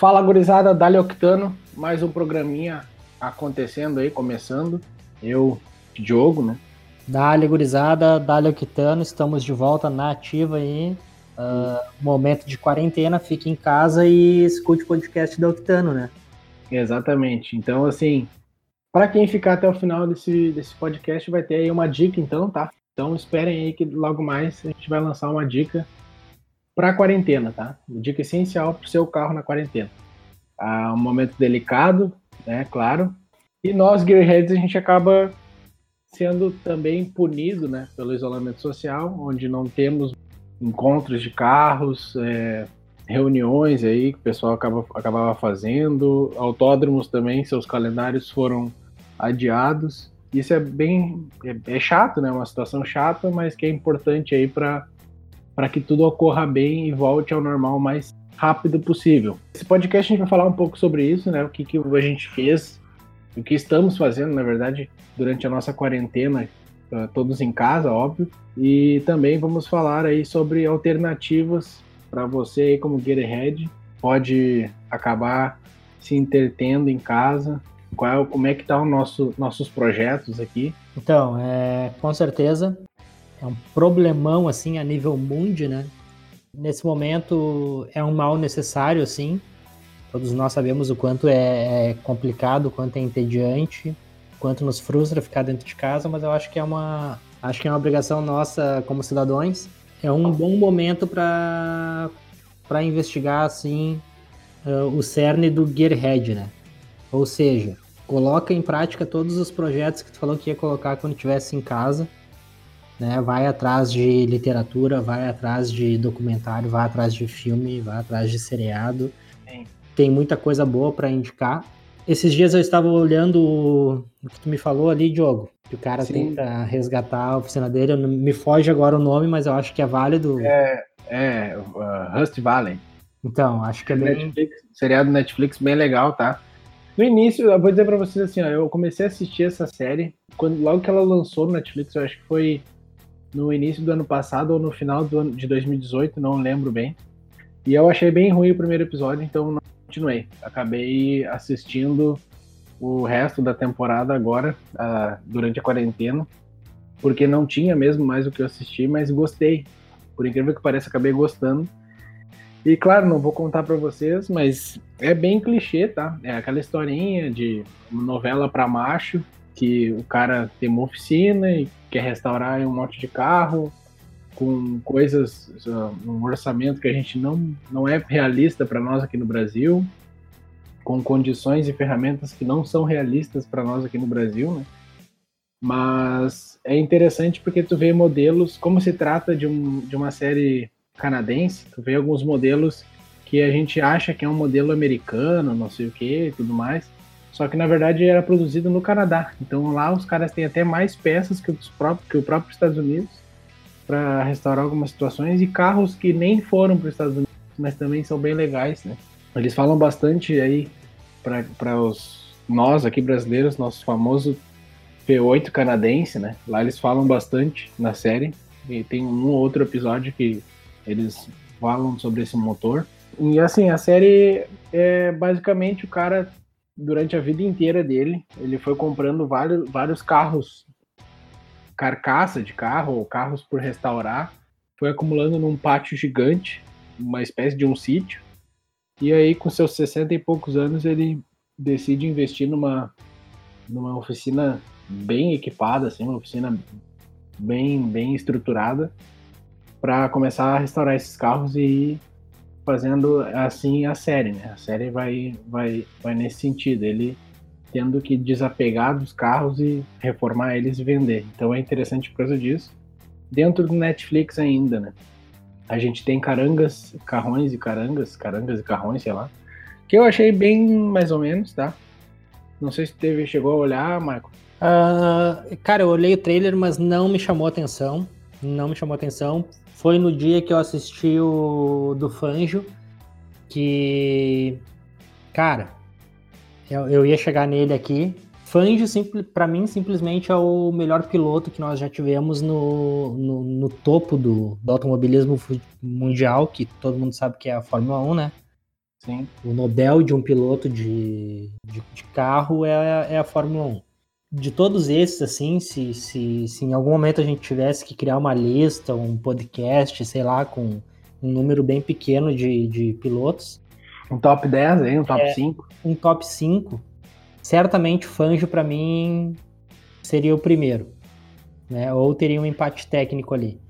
Fala gurizada, Dali Octano, mais um programinha acontecendo aí, começando. Eu, Diogo, né? Dali gurizada, Dali Octano, estamos de volta na ativa aí. Uh, momento de quarentena, fique em casa e escute o podcast da Octano, né? Exatamente. Então, assim, para quem ficar até o final desse, desse podcast, vai ter aí uma dica, então, tá? Então, esperem aí que logo mais a gente vai lançar uma dica para a quarentena, tá? Dica essencial para o seu carro na quarentena. Ah, um momento delicado, né? Claro. E nós, Gearheads, a gente acaba sendo também punido, né? Pelo isolamento social, onde não temos encontros de carros, é, reuniões aí que o pessoal acaba, acabava fazendo, autódromos também, seus calendários foram adiados. Isso é bem é, é chato, né? Uma situação chata, mas que é importante aí para para que tudo ocorra bem e volte ao normal o mais rápido possível. Esse podcast a gente vai falar um pouco sobre isso, né? O que, que a gente fez, o que estamos fazendo, na verdade, durante a nossa quarentena, todos em casa, óbvio. E também vamos falar aí sobre alternativas para você aí como Gearhead pode acabar se entretendo em casa. Qual, como é que tá o nosso nossos projetos aqui? Então, é, com certeza é um problemão assim a nível mundo, né? Nesse momento é um mal necessário, assim. Todos nós sabemos o quanto é, é complicado, o quanto é entediante, o quanto nos frustra ficar dentro de casa, mas eu acho que é uma, acho que é uma obrigação nossa como cidadãos. É um bom momento para para investigar assim uh, o cerne do Gearhead, né? Ou seja, coloca em prática todos os projetos que tu falou que ia colocar quando estivesse em casa né? Vai atrás de literatura, vai atrás de documentário, vai atrás de filme, vai atrás de seriado. Sim. Tem muita coisa boa para indicar. Esses dias eu estava olhando o que tu me falou ali, Diogo. Que o cara Sim. tenta resgatar a oficina dele. Me foge agora o nome, mas eu acho que é válido. É, é uh, Rust Valley. Então, acho que é bem. Netflix, seriado Netflix bem legal, tá? No início, eu vou dizer pra vocês assim, ó, eu comecei a assistir essa série, quando, logo que ela lançou no Netflix, eu acho que foi no início do ano passado ou no final do ano de 2018, não lembro bem. E eu achei bem ruim o primeiro episódio, então não continuei. Acabei assistindo o resto da temporada agora, uh, durante a quarentena, porque não tinha mesmo mais o que eu assistir, mas gostei. Por incrível que pareça, acabei gostando. E claro, não vou contar para vocês, mas é bem clichê, tá? É aquela historinha de novela para macho, que o cara tem uma oficina e quer restaurar um monte de carro com coisas, um orçamento que a gente não, não é realista para nós aqui no Brasil, com condições e ferramentas que não são realistas para nós aqui no Brasil, né? Mas é interessante porque tu vê modelos, como se trata de, um, de uma série canadense, tu vê alguns modelos que a gente acha que é um modelo americano, não sei o que e tudo mais, só que na verdade era produzido no Canadá. Então lá os caras têm até mais peças que, os próprios, que o próprio Estados Unidos para restaurar algumas situações e carros que nem foram para os Estados Unidos, mas também são bem legais, né? Eles falam bastante aí para os nós aqui brasileiros, nosso famoso P8 canadense, né? Lá eles falam bastante na série e tem um outro episódio que eles falam sobre esse motor. E assim, a série é basicamente o cara durante a vida inteira dele, ele foi comprando vários, vários carros, carcaça de carro, ou carros por restaurar, foi acumulando num pátio gigante, uma espécie de um sítio, e aí com seus 60 e poucos anos ele decide investir numa, numa oficina bem equipada, assim, uma oficina bem, bem estruturada, para começar a restaurar esses carros e fazendo assim a série, né? A série vai, vai, vai nesse sentido, ele tendo que desapegar dos carros e reformar eles e vender. Então é interessante por causa disso. Dentro do Netflix ainda, né? A gente tem carangas, carrões e carangas, carangas e carrões, sei lá. Que eu achei bem mais ou menos, tá? Não sei se teve, chegou a olhar, Marco. Uh, cara, eu olhei o trailer, mas não me chamou atenção. Não me chamou atenção foi no dia que eu assisti o do Fanjo, que, cara, eu, eu ia chegar nele aqui. Fanjo, para mim, simplesmente é o melhor piloto que nós já tivemos no, no, no topo do, do, automobilismo mundial, que todo mundo sabe que é a Fórmula 1, né? Sim. O Nobel de um piloto de, de, de carro é, é a Fórmula 1 de todos esses, assim, se, se, se em algum momento a gente tivesse que criar uma lista, um podcast, sei lá, com um número bem pequeno de, de pilotos. Um top 10 aí, um top é, 5. Um top 5. Certamente o Fangio, para mim, seria o primeiro. Né? Ou teria um empate técnico ali.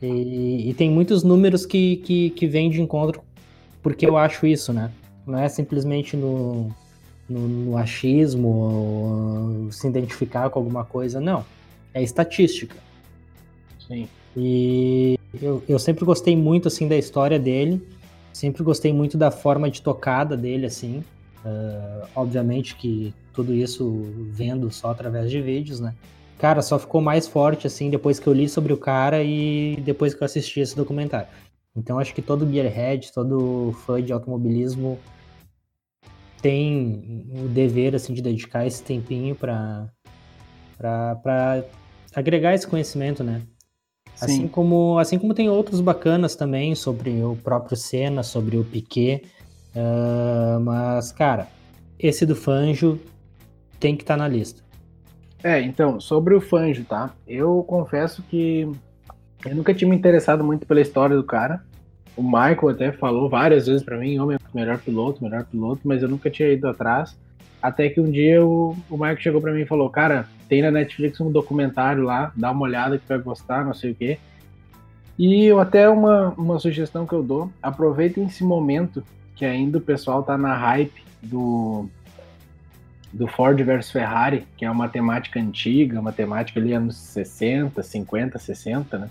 E, e tem muitos números que, que, que vêm de encontro porque eu acho isso, né? Não é simplesmente no, no, no achismo, se identificar com alguma coisa, não. É estatística. Sim. E eu, eu sempre gostei muito, assim, da história dele. Sempre gostei muito da forma de tocada dele, assim. Uh, obviamente que tudo isso vendo só através de vídeos, né? Cara, só ficou mais forte, assim, depois que eu li sobre o cara e depois que eu assisti esse documentário. Então acho que todo gearhead, todo fã de automobilismo tem o dever assim de dedicar esse tempinho para para agregar esse conhecimento, né? Sim. Assim como assim como tem outros bacanas também sobre o próprio Senna, sobre o Piquet, uh, mas cara, esse do Fanjo tem que estar tá na lista. É, então, sobre o Fanjo, tá? Eu confesso que eu nunca tinha me interessado muito pela história do cara. O Michael até falou várias vezes para mim, homem, melhor piloto, melhor piloto, mas eu nunca tinha ido atrás. Até que um dia o, o Michael chegou para mim e falou: Cara, tem na Netflix um documentário lá, dá uma olhada que vai gostar, não sei o quê. E eu até uma, uma sugestão que eu dou: aproveitem esse momento que ainda o pessoal tá na hype do, do Ford versus Ferrari, que é uma temática antiga, uma temática ali anos 60, 50, 60, né?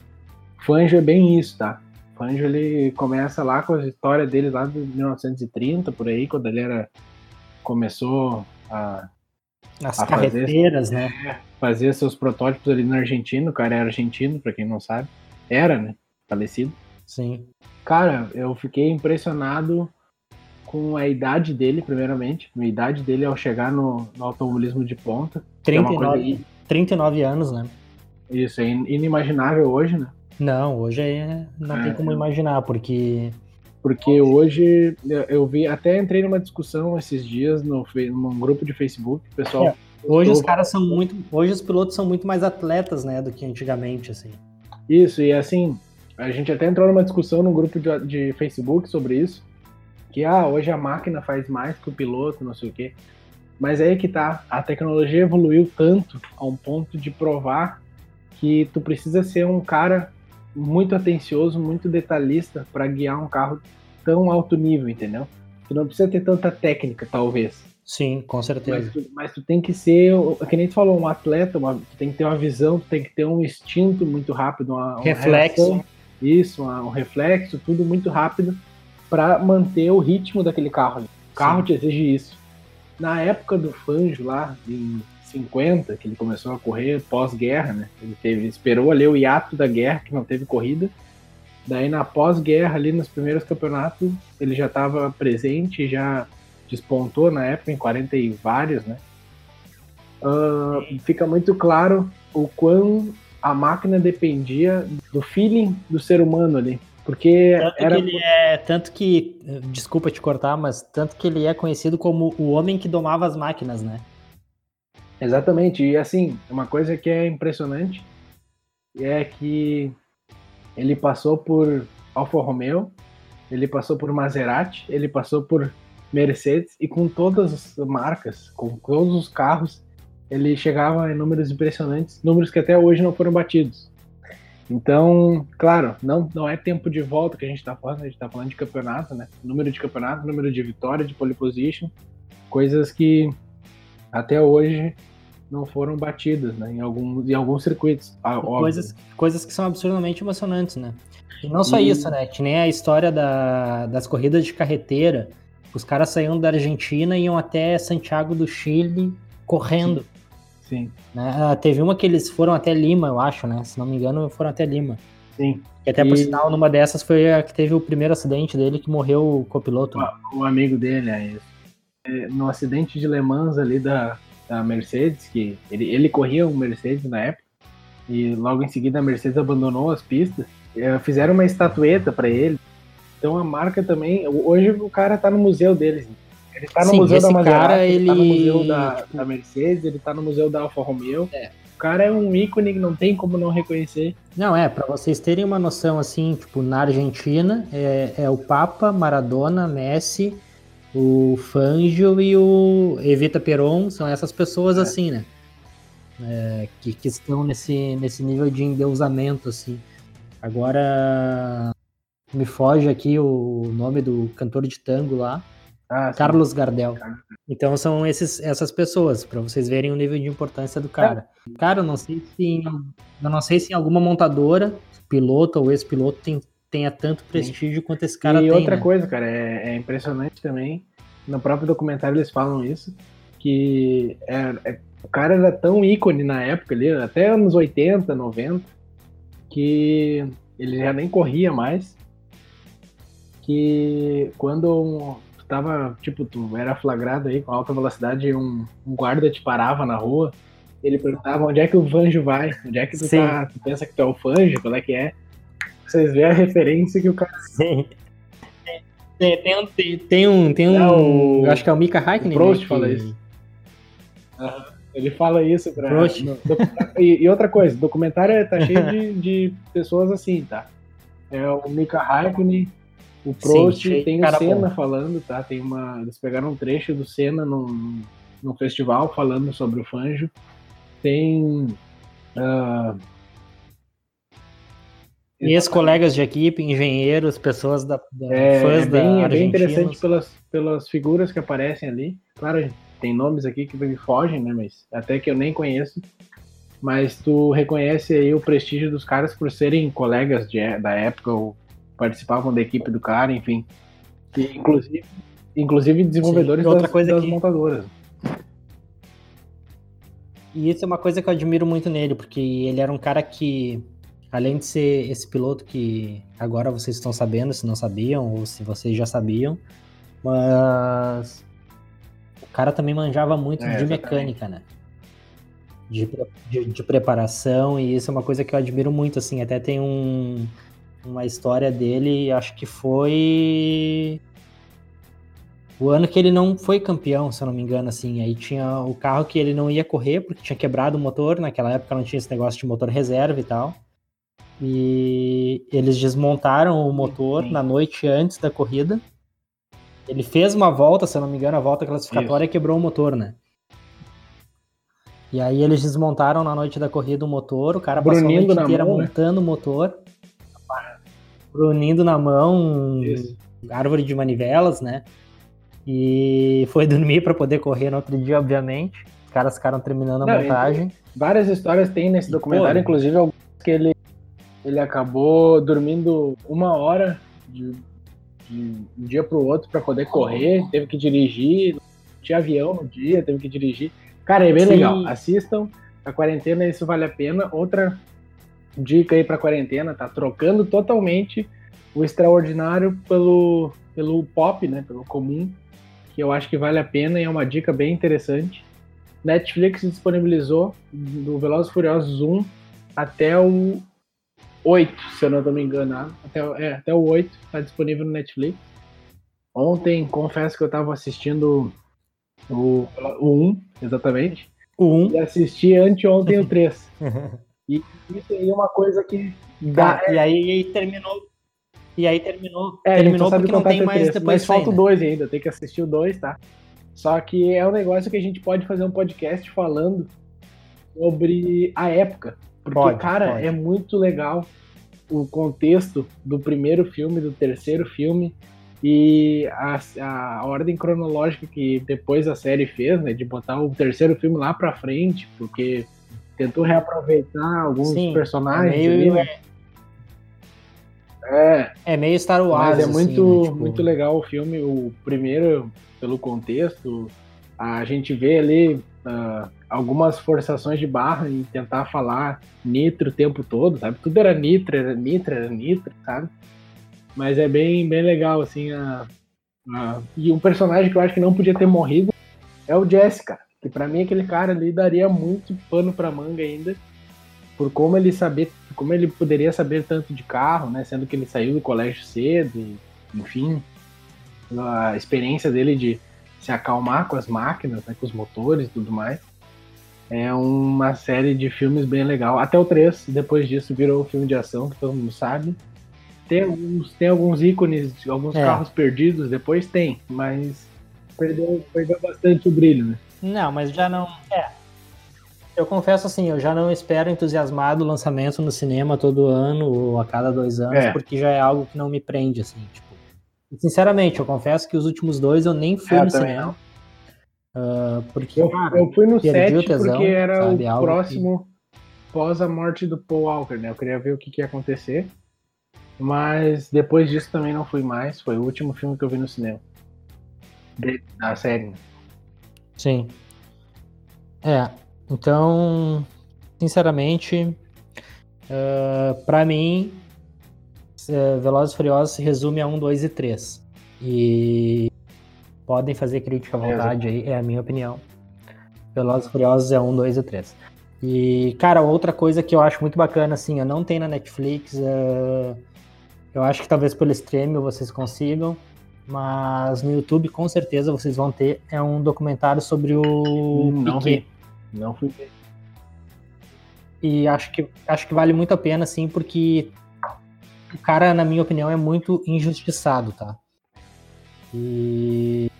Fangio é bem isso, tá? Fangio ele começa lá com a história dele lá de 1930, por aí, quando ele era começou a as a carreteiras, fazer, né? É, fazer seus protótipos ali na Argentina, o cara era argentino, para quem não sabe. Era, né? Falecido. Sim. Cara, eu fiquei impressionado com a idade dele, primeiramente. A idade dele ao chegar no, no automobilismo de ponta. 39, é 39 anos, né? Isso, é inimaginável hoje, né? Não, hoje é, não é, tem como imaginar, porque. Porque hoje eu vi, até entrei numa discussão esses dias no, num grupo de Facebook, pessoal. É, hoje os caras são muito. Hoje os pilotos são muito mais atletas, né, do que antigamente, assim. Isso, e assim, a gente até entrou numa discussão no grupo de, de Facebook sobre isso. Que ah, hoje a máquina faz mais que o piloto, não sei o quê. Mas é aí que tá, a tecnologia evoluiu tanto a um ponto de provar que tu precisa ser um cara muito atencioso, muito detalhista para guiar um carro tão alto nível, entendeu? Tu não precisa ter tanta técnica, talvez. Sim, com certeza. Mas tu, mas tu tem que ser, que nem tu falou, um atleta, uma, tu tem que ter uma visão, tu tem que ter um instinto muito rápido, uma, reflexo. Uma reação, isso, uma, um reflexo, tudo muito rápido para manter o ritmo daquele carro. O carro Sim. te exige isso. Na época do Fanjo lá, em 50, que ele começou a correr pós-guerra, né? Ele teve, esperou ali o hiato da guerra, que não teve corrida. Daí na pós-guerra, ali nos primeiros campeonatos, ele já estava presente, já despontou na época, em 40 e vários, né? Uh, fica muito claro o quão a máquina dependia do feeling do ser humano ali. Porque tanto era... que ele é. Tanto que. Desculpa te cortar, mas tanto que ele é conhecido como o homem que domava as máquinas, né? Exatamente, e assim, uma coisa que é impressionante é que ele passou por Alfa Romeo, ele passou por Maserati, ele passou por Mercedes e com todas as marcas, com todos os carros, ele chegava em números impressionantes, números que até hoje não foram batidos. Então, claro, não, não é tempo de volta que a gente está falando, a gente está falando de campeonato, né? Número de campeonato, número de vitória, de pole position, coisas que até hoje não foram batidas, né? Em alguns, em alguns circuitos. Coisas, coisas que são absurdamente emocionantes, né? E não só e... isso, né? Que nem a história da, das corridas de carreteira. Os caras saíam da Argentina e iam até Santiago do Chile correndo. Sim. Né? Ah, teve uma que eles foram até Lima, eu acho, né? Se não me engano, foram até Lima. Sim. E até por sinal, numa dessas foi a que teve o primeiro acidente dele que morreu o copiloto. O, o amigo dele, é isso é, no acidente de Le Mans ali da, da Mercedes, que ele, ele corria um Mercedes na época, e logo em seguida a Mercedes abandonou as pistas. É, fizeram uma estatueta para ele, Então a marca também. Hoje o cara tá no museu deles. Ele tá no Sim, museu da Maserati, cara, ele... tá no ele- museu da, tipo- da Mercedes, ele tá no museu da Alfa Romeo. É. O cara é um ícone que não tem como não reconhecer. Não, é, pra vocês terem uma noção, assim, tipo, na Argentina é, é o Papa, Maradona, Messi, o Fangio e o Evita Peron, são essas pessoas É. assim, né? É, que, que estão nesse, nesse nível de endeusamento, assim. Agora, me foge aqui o nome do cantor de tango lá, Ah, sim. Carlos Gardel. Então são esses, essas pessoas, pra vocês verem o nível de importância do cara. Cara, eu não sei se eu não sei se em alguma montadora, piloto ou ex-piloto tem, tenha tanto prestígio quanto esse cara e tem. outra né? coisa, cara, é, é impressionante também. No próprio documentário eles falam isso, que é- é- o cara era tão ícone na época ali, até anos 80, 90, que ele já nem corria mais. Que quando tu tava, tipo, tu era flagrado aí com alta velocidade e um, um guarda te parava na rua, ele perguntava onde é que o Fanjo vai, onde é que tu Sim. tá, tu pensa que tu é o Fanjo, qual é que é. Vocês veem a referência que o cara Sim. Tem, tem um. Tem, tem um. Tem um É, acho que é o Mika Prost né, fala que- isso. Ele fala isso pra. No- e, e outra coisa, o documentário tá cheio de, de pessoas assim, tá? É o Mika Hakkinen, o Prost, de tem o Senna bom. falando, tá? Tem uma. Eles pegaram um trecho do Senna num, num festival falando sobre o Fanjo. Tem. E ex-colegas de equipe, engenheiros, pessoas da, da É, fãs é bem, da é bem interessante pelas, pelas figuras que aparecem ali. Claro, tem nomes aqui que me fogem, né? Mas até que eu nem conheço. Mas tu reconhece aí o prestígio dos caras por serem colegas de, da época ou participavam da equipe do cara, enfim. E, inclusive, inclusive desenvolvedores Sim, outra das, coisa das que- montadoras. E isso é uma coisa que eu admiro muito nele, porque ele era um cara que, além de ser esse piloto que agora vocês estão sabendo, se não sabiam, ou se vocês já sabiam, mas o cara também manjava muito É, de mecânica, né? De, de, de preparação, e isso é uma coisa que eu admiro muito, assim, até tem um, uma história dele, acho que foi o ano que ele não foi campeão, se eu não me engano, assim. Aí tinha o carro que ele não ia correr, porque tinha quebrado o motor. Naquela época não tinha esse negócio de motor reserva e tal. E eles desmontaram o motor Sim. na noite antes da corrida. Ele fez uma volta, se eu não me engano, a volta classificatória e quebrou o motor, né? E aí eles desmontaram na noite da corrida o motor, o cara passou a Brunindo noite inteira mão, né? montando o motor. Brunindo na mão, Isso. árvore de manivelas, né? E foi dormir para poder correr no outro dia, obviamente. Os caras ficaram terminando a Não, montagem. Várias histórias tem nesse E, documentário, pô, inclusive algumas que ele, ele acabou dormindo uma hora de, de um dia pro outro para poder correr, teve que dirigir, tinha avião no dia, teve que dirigir. Cara, é bem Sim. legal. Assistam a quarentena, isso vale a pena. Outra dica aí pra quarentena, tá trocando totalmente o extraordinário pelo, pelo pop, né? Pelo comum, que eu acho que vale a pena e é uma dica bem interessante. Netflix disponibilizou do Velozes e Furiosos 1 até o 8, se eu não me enganado. Até, o- é, até o 8 está disponível no Netflix. Ontem, confesso que eu estava assistindo o, o 1, exatamente. O 1. E assisti anteontem o 3. E isso aí é uma coisa que dá. e aí terminou. E aí terminou. É, terminou porque não tem mais depois Mas falta o sair, né? 2 ainda, tem que assistir o 2, tá? Só que é um negócio que a gente pode fazer um podcast falando sobre a época. Porque, Pode, cara, pode. é muito legal o contexto do primeiro filme, do terceiro filme e a, a ordem cronológica que depois a série fez, né? De botar o terceiro filme lá pra frente, porque tentou reaproveitar alguns Sim, É personagens. ali, meio, né? é, é meio Star Wars. mas é assim, muito, né? Tipo, muito legal o filme. O primeiro, pelo contexto, a gente vê ali ah, algumas forçações de barra em tentar falar nitro o tempo todo, sabe? Tudo era nitro, era nitro, era nitro, sabe? Mas é bem, bem legal, assim. A, a- E um personagem que eu acho que não podia ter morrido é o Jessica. Que pra mim aquele cara ali daria muito pano pra manga ainda. Por como ele saber, como ele poderia saber tanto de carro, né? Sendo que ele saiu do colégio cedo e, enfim, a experiência dele de se acalmar com as máquinas, né, com os motores e tudo mais. É uma série de filmes bem legal. Até o 3, depois disso, virou um filme de ação, que todo mundo sabe. Tem alguns, tem alguns ícones, alguns é. carros perdidos, depois tem, mas perdeu, perdeu bastante o brilho, né? Não, mas já não. É. Eu confesso assim, eu já não espero entusiasmado o lançamento no cinema todo ano ou a cada dois anos, é. porque já é algo que não me prende, assim, tipo. Sinceramente, eu confesso que os últimos dois eu nem fui é, no cinema. Uh, porque eu, cara, eu fui no set tesão, porque era sabe, o próximo que... pós a morte do Paul Walker, né? Eu queria ver o que, que ia acontecer. Mas depois disso também não fui mais. Foi o último filme que eu vi no cinema. da série. Sim. É. Então, sinceramente, uh, para mim, uh, Velozes e Furiosos se resume a 1, 2 e 3. E podem fazer crítica à vontade aí, é a minha opinião. Velozes Furiosos é 1, 2 e 3. E, cara, outra coisa que eu acho muito bacana, assim, eu não tenho na Netflix, uh, eu acho que talvez pelo stream vocês consigam, mas no YouTube com certeza vocês vão ter. É um documentário sobre o hum, não Piquet. Vi. Não fui ver. E acho que, acho que vale muito a pena, sim, porque o cara, na minha opinião, é muito injustiçado, tá? E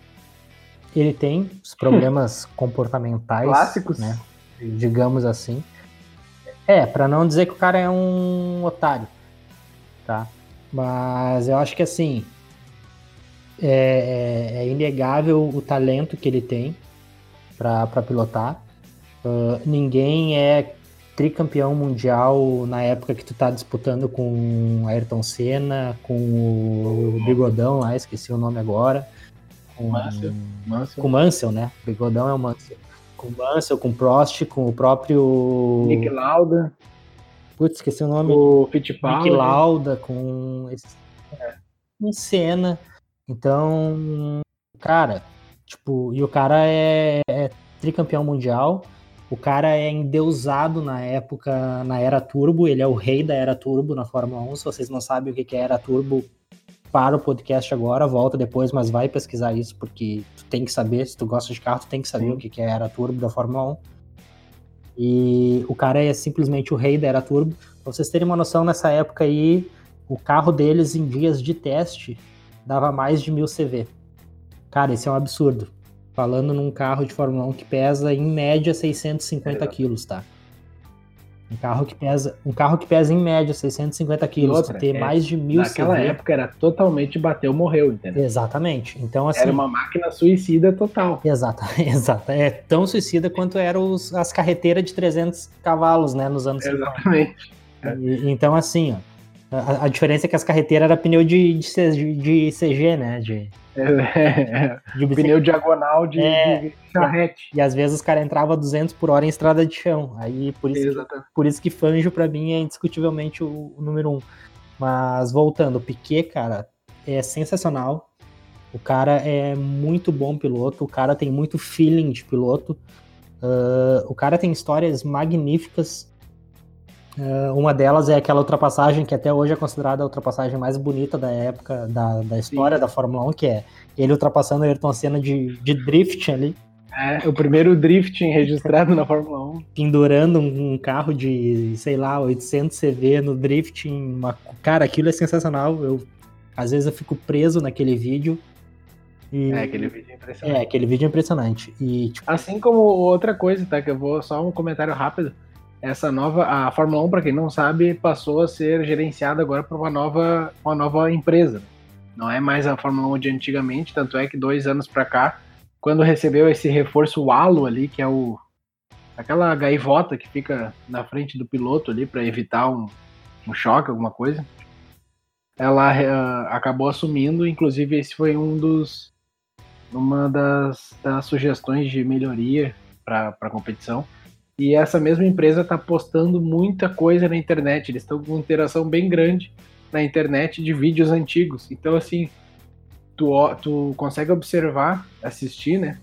ele tem os problemas comportamentais. Clássicos. Né? Digamos assim. É, para não dizer que o cara é um otário, tá? Mas eu acho que assim é, é, é inegável o talento que ele tem para pilotar. Uh, ninguém é tricampeão mundial na época que tu tá disputando com Ayrton Senna, com o Bigodão lá, esqueci o nome agora. Com, Mansell. Mansell. com Mansell, né? Bigodão é o Mansell. Com Mansell, com Prost, com o próprio. Nick Lauda. Putz, esqueci o nome. O Fittipaldi. Nick Lauda, com. É. Com Senna. Então, cara, tipo, e o cara é, é tricampeão mundial. O cara é endeusado na época, na era turbo, ele é o rei da era turbo na Fórmula 1. Se vocês não sabem o que é era turbo, para o podcast agora, volta depois, mas vai pesquisar isso, porque tu tem que saber, se tu gosta de carro, tu tem que saber Sim. o que é era turbo da Fórmula 1. E o cara é simplesmente o rei da era turbo. Pra vocês terem uma noção, nessa época aí, o carro deles em dias de teste dava mais de mil CV. Cara, isso é um absurdo. Falando num carro de Fórmula 1 que pesa em média 650 é. quilos, tá? Um carro que pesa, um carro que pesa em média 650 quilos, outra, ter é, mais de mil Naquela CV. época era totalmente bateu, morreu, entendeu? Exatamente. Então, assim, era uma máquina suicida total. Exato, exato. É tão suicida quanto eram os, as carreteiras de 300 cavalos, né, nos anos Exatamente. 50. E, então, assim, ó, a, a, diferença é que as carreteiras eram pneu de, de, de CG, né? De, é, de pneu diagonal de, é, de charrete. E, e, às vezes os caras entravam 200 por hora em estrada de chão. Aí por isso, que, por isso que Fanjo para mim é indiscutivelmente o, o, número um. Mas voltando, o Piquet, cara, é sensacional. O cara é muito bom piloto, o cara tem muito feeling de piloto. Uh, o cara tem histórias magníficas uma delas é aquela ultrapassagem que até hoje é considerada a ultrapassagem mais bonita da época, da, da história Sim. da Fórmula 1, que é ele ultrapassando a Ayrton Senna de, de drift ali. É, o primeiro drifting registrado na Fórmula 1. Pendurando um, um, carro de, sei lá, 800 CV no drifting. Uma... Cara, aquilo é sensacional. Eu, às vezes eu fico preso naquele vídeo. E... É, aquele vídeo é impressionante. É, aquele vídeo é impressionante. E, tipo... Assim como outra coisa, tá? Que eu vou só um comentário rápido essa nova a Fórmula 1 para quem não sabe passou a ser gerenciada agora por uma nova uma nova empresa. Não é mais a Fórmula 1 de antigamente tanto é que dois anos para cá quando recebeu esse reforço halo ali que é o aquela gaivota que fica na frente do piloto ali para evitar um, um, choque alguma coisa ela uh, acabou assumindo. Inclusive esse foi um dos uma das, das sugestões de melhoria para a competição e essa mesma empresa está postando muita coisa na internet. Eles estão com uma interação bem grande na internet de vídeos antigos. Então, assim, tu, tu consegue observar, assistir, né?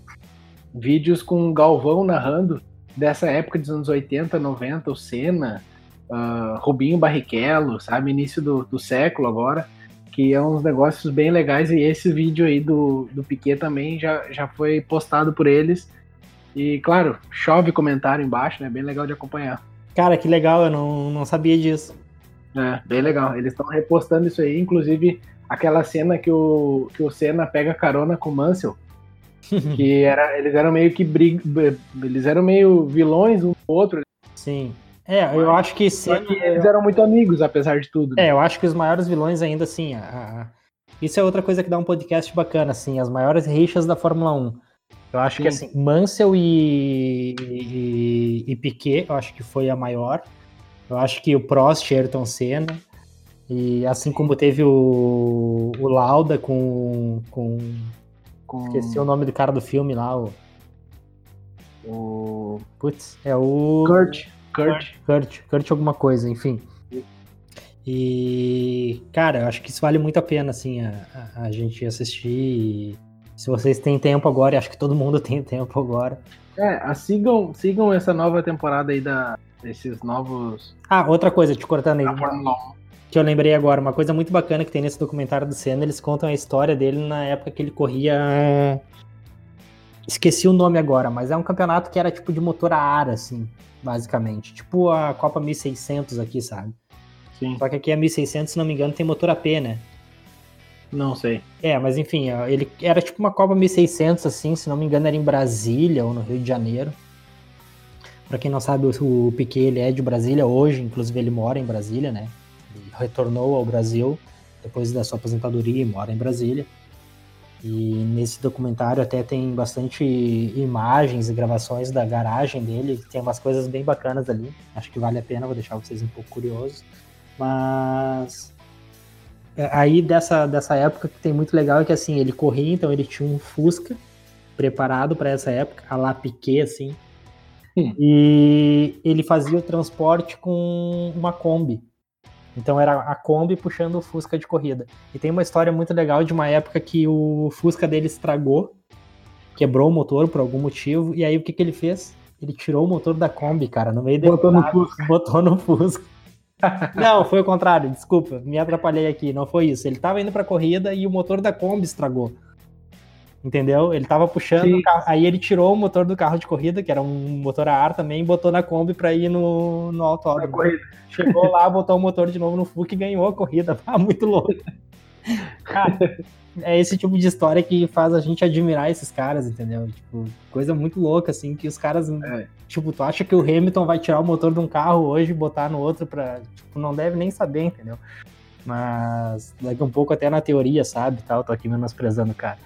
Vídeos com Galvão narrando dessa época dos anos 80, 90, o Senna, uh, Rubinho Barrichello, sabe? Início do, do século agora. que é uns negócios bem legais e esse vídeo aí do, do Piquet também já, já foi postado por eles. E claro, chove comentário embaixo, né? Bem legal de acompanhar. Cara, que legal, eu não, não sabia disso. É, bem legal. Eles estão repostando isso aí, inclusive aquela cena que o, que o Senna pega carona com o Mansell. que era, eles eram meio que brig, eles eram meio vilões um do outro. Sim. É, eu acho que Senna, que eles eram muito amigos, apesar de tudo. Né? É, eu acho que os maiores vilões ainda assim, a... isso é outra coisa que dá um podcast bacana, assim, as maiores rixas da Fórmula 1. Eu acho Sim. que assim, Mansell e, e, e Piquet, eu acho que foi a maior. Eu acho que o Prost Ayrton Senna. E assim como teve o, o Lauda com, com, com. Esqueci o nome do cara do filme lá, o. O. Putz, é o. Kurt. Kurt. Kurt, Kurt alguma coisa, enfim. E, cara, eu acho que isso vale muito a pena, assim, a, a, a gente assistir. E, se vocês têm tempo agora, e acho que todo mundo tem tempo agora. É, sigam, sigam essa nova temporada aí da, desses novos. Ah, outra coisa, te cortando aí. Que eu lembrei agora, uma coisa muito bacana que tem nesse documentário do Senna, eles contam a história dele na época que ele corria. Esqueci o nome agora, mas é um campeonato que era tipo de motor a ar, assim, basicamente. Tipo a Copa 1600 aqui, sabe? Sim. Só que aqui a 1600, se não me engano, tem motor AP, né? Não sei. É, mas enfim, ele era tipo uma Copa 1600, assim, se não me engano, era em Brasília ou no Rio de Janeiro. Para quem não sabe, o, Piquet ele é de Brasília hoje, inclusive ele mora em Brasília, né? Ele retornou ao Brasil depois da sua aposentadoria e mora em Brasília. E nesse documentário até tem bastante imagens e gravações da garagem dele, tem umas coisas bem bacanas ali. Acho que vale a pena, vou deixar vocês um pouco curiosos. Mas aí dessa, dessa época que tem muito legal é que assim, ele corria, então ele tinha um Fusca preparado para essa época, a lá Piquet, assim, e ele fazia o transporte com uma Kombi. Então era a Kombi puxando o Fusca de corrida. E tem uma história muito legal de uma época que o Fusca dele estragou, quebrou o motor por algum motivo, e aí o que, que ele fez? Ele tirou o motor da Kombi, cara, no meio botou no Fusca. Botou no Fusca. Não, foi o contrário, desculpa, me atrapalhei aqui, não foi isso. Ele tava indo pra corrida e o motor da Kombi estragou. Entendeu? Ele tava puxando, aí ele tirou o motor do carro de corrida, que era um motor a ar também, e botou na Kombi pra ir no, no autódromo. Chegou lá, botou o motor de novo no FUC e ganhou a corrida. Ah, muito louco. Cara, é esse tipo de história que faz a gente admirar esses caras, entendeu? Tipo, coisa muito louca, assim, que os caras. É. Tipo, tu acha que o Hamilton vai tirar o motor de um carro hoje e botar no outro pra. Tipo, não deve nem saber, entendeu? Mas daqui um pouco até na teoria, sabe? Tal, tô aqui menosprezando o cara.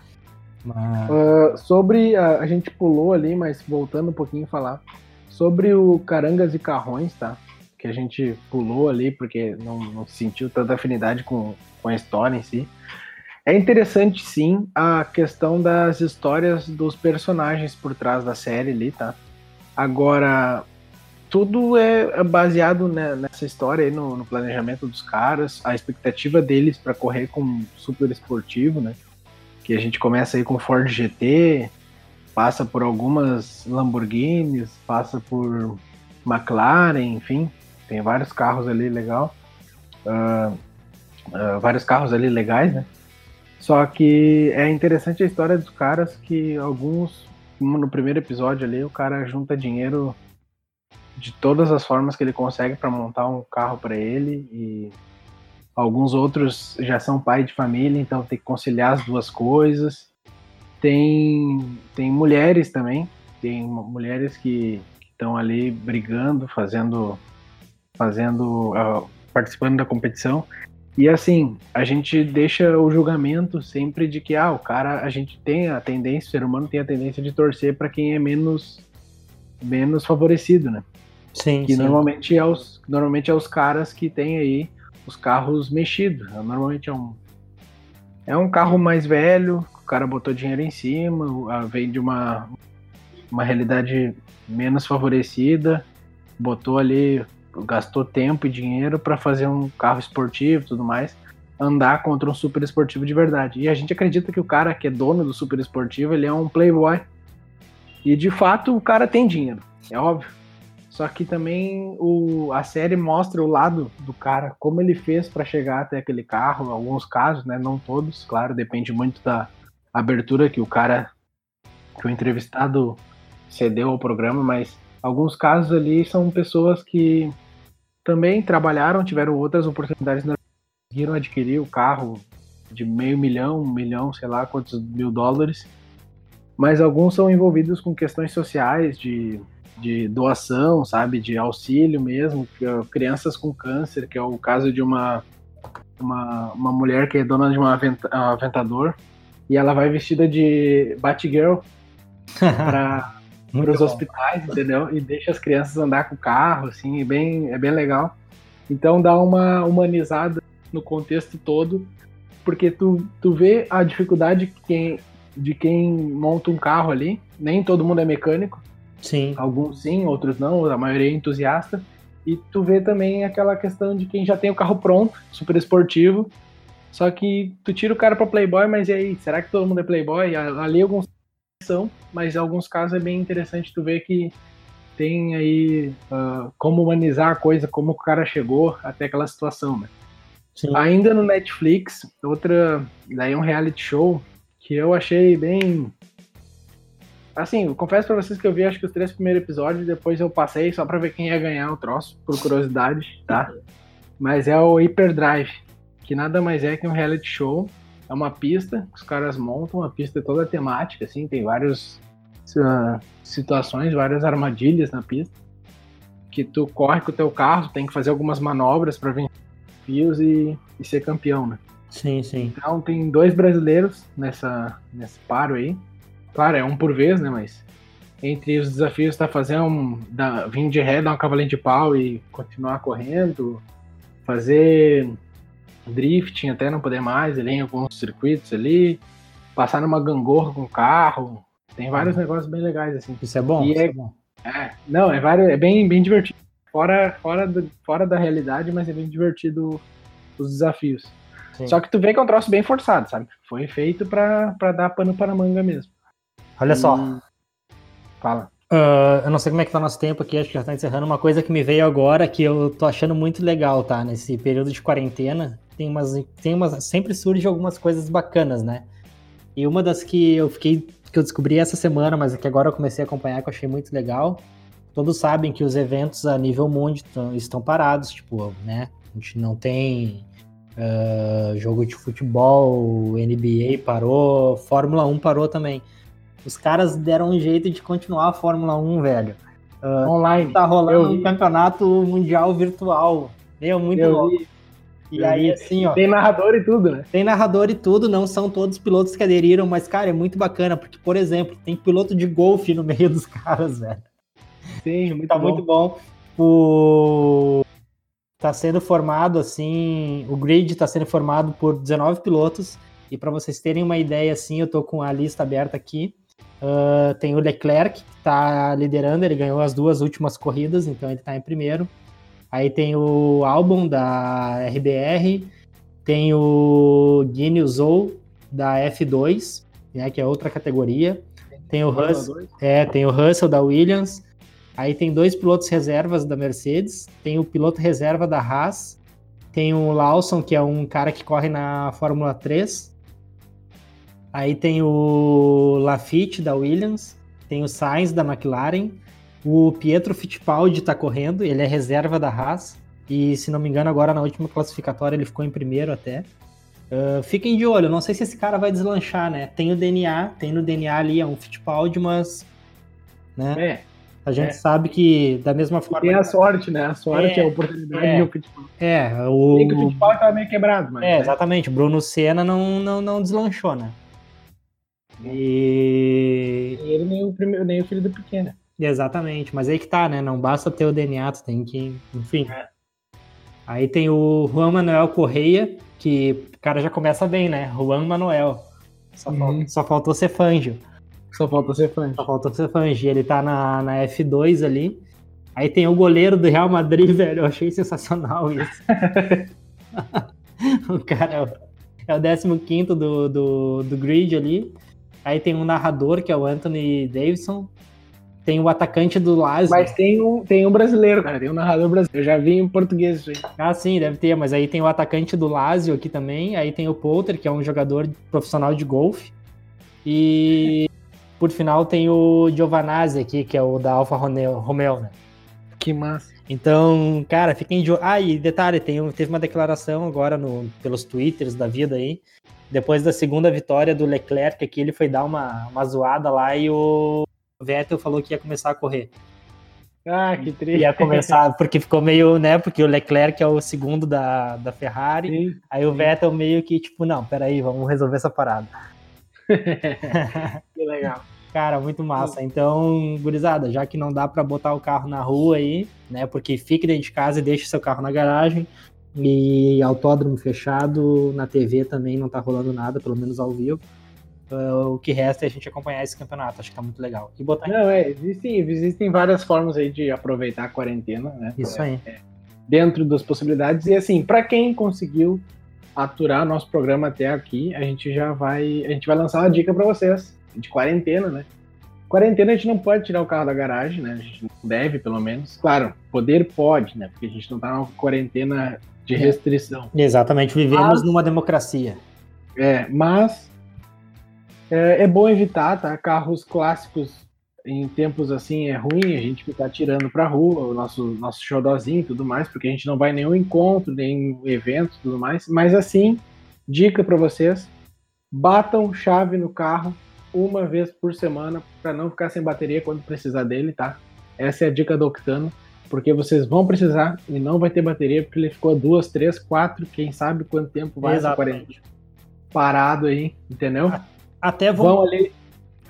Mas... Uh, sobre. A, a, gente pulou ali, mas voltando um pouquinho a falar. Sobre o Carangas e Carrões, tá? Que a gente pulou ali porque não, não sentiu tanta afinidade com, com a história em si. É interessante, sim, a questão das histórias dos personagens por trás da série ali, tá? Agora, tudo é baseado né, nessa história aí, no, no, planejamento dos caras, a expectativa deles para correr com super esportivo, né? que a gente começa aí com Ford GT, passa por algumas Lamborghinis, passa por McLaren, enfim, tem vários carros ali legal, uh, uh, vários carros ali legais, né? Só que é interessante a história dos caras que alguns, no primeiro episódio ali, o cara junta dinheiro de todas as formas que ele consegue para montar um carro para ele e Alguns outros já são pai de família, então tem que conciliar as duas coisas. Tem, tem mulheres também, tem mulheres que estão ali brigando, fazendo, fazendo, uh, participando da competição. E assim, a gente deixa o julgamento sempre de que ah, o cara, a gente tem a tendência, o ser humano tem a tendência de torcer para quem é menos menos favorecido, né? Sim. Que sim. normalmente é os normalmente é os caras que têm aí os carros mexidos. Normalmente é um é um carro mais velho, o cara botou dinheiro em cima, vem de uma uma realidade menos favorecida, botou ali, gastou tempo e dinheiro para fazer um carro esportivo, tudo mais, andar contra um super esportivo de verdade. E a gente acredita que o cara que é dono do super esportivo, ele é um playboy. E de fato o cara tem dinheiro, é óbvio. Só que também o, a série mostra o lado do cara, como ele fez para chegar até aquele carro, alguns casos, né? Não todos, claro, depende muito da abertura que o cara, que o entrevistado cedeu ao programa, mas alguns casos ali são pessoas que também trabalharam, tiveram outras oportunidades, conseguiram adquirir o carro de meio milhão, um milhão, sei lá quantos mil dólares, mas alguns são envolvidos com questões sociais de de doação, sabe, de auxílio mesmo, é crianças com câncer, que é o caso de uma, uma, uma mulher que é dona de um aventador, e ela vai vestida de Batgirl para os hospitais, entendeu? E deixa as crianças andar com o carro, assim, é bem, é bem legal. Então dá uma humanizada no contexto todo, porque tu, tu vê a dificuldade que quem, de quem monta um carro ali, nem todo mundo é mecânico, Sim. Alguns sim, outros não, a maioria é entusiasta. E tu vê também aquela questão de quem já tem o carro pronto, super esportivo. Só que tu tira o cara pra Playboy, mas e aí? Será que todo mundo é Playboy? Ali alguns são, mas em alguns casos é bem interessante tu ver que tem aí uh, como humanizar a coisa, como o cara chegou até aquela situação, né? Sim. Ainda no Netflix, outra, daí um reality show que eu achei bem Assim, eu confesso pra vocês que eu vi acho que os três primeiros episódios, depois eu passei só pra ver quem ia ganhar o troço, por curiosidade, tá? Mas é o Hyperdrive, que nada mais é que um reality show. É uma pista que os caras montam, uma pista toda temática, assim, tem várias uh, situações, várias armadilhas na pista. Que tu corre com o teu carro, tem que fazer algumas manobras para vencer fios e, e ser campeão, né? Sim, sim. Então tem dois brasileiros nessa, nesse paro aí. Claro, é um por vez, né? Mas entre os desafios tá fazendo um, da, vir de ré, dar um cavalinho de pau e continuar correndo, fazer drifting até não poder mais ali em alguns circuitos ali, passar numa gangorra com o carro, tem vários uhum. negócios bem legais assim. Isso é bom. Isso é, é, bom. É, não, é, vários, é bem, bem divertido. Fora, fora, do, fora da realidade, mas é bem divertido os desafios. Sim. Só que tu vê que é um troço bem forçado, sabe? Foi feito para dar pano para manga mesmo. Olha só. Fala. Uh, eu não sei como é que tá nosso tempo aqui, acho que já tá encerrando. Uma coisa que me veio agora, que eu tô achando muito legal, tá? Nesse período de quarentena, tem umas, tem umas. Sempre surge algumas coisas bacanas, né? E uma das que eu fiquei. que eu descobri essa semana, mas que agora eu comecei a acompanhar, que eu achei muito legal. Todos sabem que os eventos a nível mundo estão parados, tipo, né? A gente não tem uh, jogo de futebol, NBA parou, Fórmula 1 parou também. Os caras deram um jeito de continuar a Fórmula 1, velho. Uh, Online. Tá rolando um campeonato mundial virtual. Meu, muito eu louco. Vi. E aí, assim, ó. Tem narrador e tudo, né? Tem narrador e tudo, não são todos pilotos que aderiram, mas, cara, é muito bacana, porque, por exemplo, tem piloto de golfe no meio dos caras, velho. Sim, muito tá bom. muito bom. O... Tá sendo formado, assim, o grid tá sendo formado por 19 pilotos, e para vocês terem uma ideia, assim, eu tô com a lista aberta aqui. Uh, tem o Leclerc, que está liderando, ele ganhou as duas últimas corridas, então ele está em primeiro. Aí tem o Albon da RBR, tem o Guinness Zou da F2, né, que é outra categoria. Tem o, Russell, é, tem o Russell da Williams. Aí tem dois pilotos reservas da Mercedes, tem o piloto reserva da Haas, tem o Lawson, que é um cara que corre na Fórmula 3, Aí tem o Lafitte da Williams, tem o Sainz da McLaren, o Pietro Fittipaldi está correndo, ele é reserva da Haas. E se não me engano, agora na última classificatória ele ficou em primeiro até. Uh, fiquem de olho, não sei se esse cara vai deslanchar, né? Tem o DNA, tem no DNA ali, é um Fittipaldi, mas. Né? É. A gente é. sabe que da mesma forma. Tem a sorte, né? A sorte é, é a oportunidade é, e o Fittipaldi. É, o. Tem que o Fittipaldi tava meio quebrado, mas. É, né? exatamente. Bruno Senna não, não, não deslanchou, né? E... ele nem o, primeiro, nem o filho do pequeno. Exatamente, mas aí que tá, né? Não basta ter o DNA, tu tem que. Enfim. É. Aí tem o Juan Manuel Correia, que o cara já começa bem, né? Juan Manuel. Só, uhum. faltou, só faltou ser Fangio. Só faltou ser Fangio. Só faltou ser Fangio. Ele tá na, na F2 ali. Aí tem o goleiro do Real Madrid, velho. Eu achei sensacional isso. o cara é o 15 do, do, do grid ali. Aí tem um narrador, que é o Anthony Davidson. Tem o atacante do Lazio. Mas tem um, tem um brasileiro, cara. Tem um narrador brasileiro. Eu já vi em português isso aí. Ah, sim, deve ter. Mas aí tem o atacante do Lazio aqui também. Aí tem o Poulter, que é um jogador profissional de golfe. E por final tem o Giovanazzi aqui, que é o da Alfa Romeo, né? Que massa. Então, cara, fiquem de Ah, e detalhe, tem, teve uma declaração agora no, pelos twitters da vida aí. Depois da segunda vitória do Leclerc aqui, ele foi dar uma, uma zoada lá e o Vettel falou que ia começar a correr. Ah, que triste. Ia começar, porque ficou meio, né? Porque o Leclerc é o segundo da, da Ferrari. Sim, aí o Vettel meio que, tipo, não, peraí, vamos resolver essa parada. que legal. Cara, muito massa. Então, gurizada, já que não dá para botar o carro na rua aí, né? Porque fique dentro de casa e deixe seu carro na garagem. E autódromo fechado, na TV também não tá rolando nada, pelo menos ao vivo. Uh, o que resta é a gente acompanhar esse campeonato, acho que tá muito legal. E botar Não, é, existem, existem várias formas aí de aproveitar a quarentena, né? Isso aí. É, dentro das possibilidades. E assim, para quem conseguiu aturar nosso programa até aqui, a gente já vai. A gente vai lançar uma dica para vocês de quarentena, né? Quarentena a gente não pode tirar o carro da garagem, né? A gente não deve, pelo menos. Claro, poder pode, né? Porque a gente não tá numa quarentena de é. restrição. Exatamente, vivemos mas, numa democracia. É, mas é, é, bom evitar, tá? Carros clássicos em tempos assim é ruim a gente ficar tirando pra rua o nosso, nosso xodózinho e tudo mais, porque a gente não vai em nenhum encontro, nem evento e tudo mais. Mas assim, dica para vocês: batam chave no carro uma vez por semana para não ficar sem bateria quando precisar dele, tá? Essa é a dica do Octano, porque vocês vão precisar e não vai ter bateria porque ele ficou duas, três, quatro, quem sabe quanto tempo vai essa quarentena parado aí, entendeu? Até vão, vão ali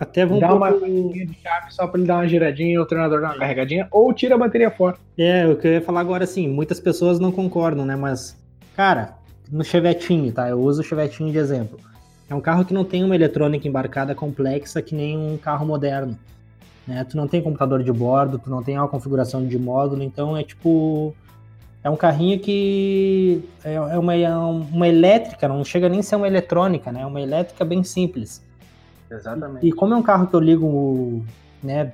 até vão dar uma de chave só para ele dar uma giradinha o treinador dar uma carregadinha ou tira a bateria fora. É, o que eu ia falar agora assim, muitas pessoas não concordam, né, mas cara, no Chevetinho, tá? Eu uso o Chevetinho de exemplo. É um carro que não tem uma eletrônica embarcada complexa que nem um carro moderno. Né? Tu não tem computador de bordo, tu não tem uma configuração de módulo, então é tipo. É um carrinho que é, é uma, é uma elétrica, não chega nem a ser uma eletrônica, né? É uma elétrica bem simples. Exatamente. E como é um carro que eu ligo né,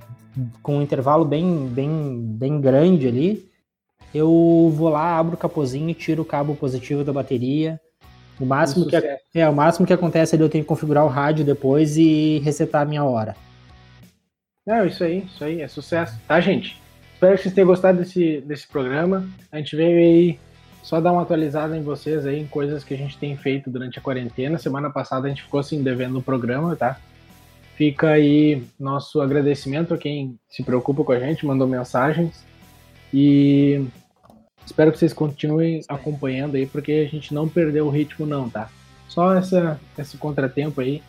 com um intervalo bem, bem, bem grande ali, eu vou lá, abro o capozinho, tiro o cabo positivo da bateria, o máximo, que, é, o máximo que acontece é eu tenho que configurar o rádio depois e resetar a minha hora. Não, isso aí, isso aí, é sucesso, tá, gente? Espero que vocês tenham gostado desse, desse programa. A gente veio aí só dar uma atualizada em vocês aí, em coisas que a gente tem feito durante a quarentena. Semana passada a gente ficou assim devendo o programa, tá? Fica aí nosso agradecimento a quem se preocupa com a gente, mandou mensagens. E Espero que vocês continuem acompanhando aí, porque a gente não perdeu o ritmo não, tá? Só essa, esse contratempo aí,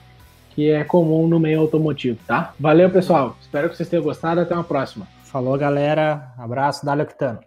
que é comum no meio automotivo, tá? Valeu, pessoal. Espero que vocês tenham gostado. Até uma próxima. Falou, galera. Abraço, Dali Octano.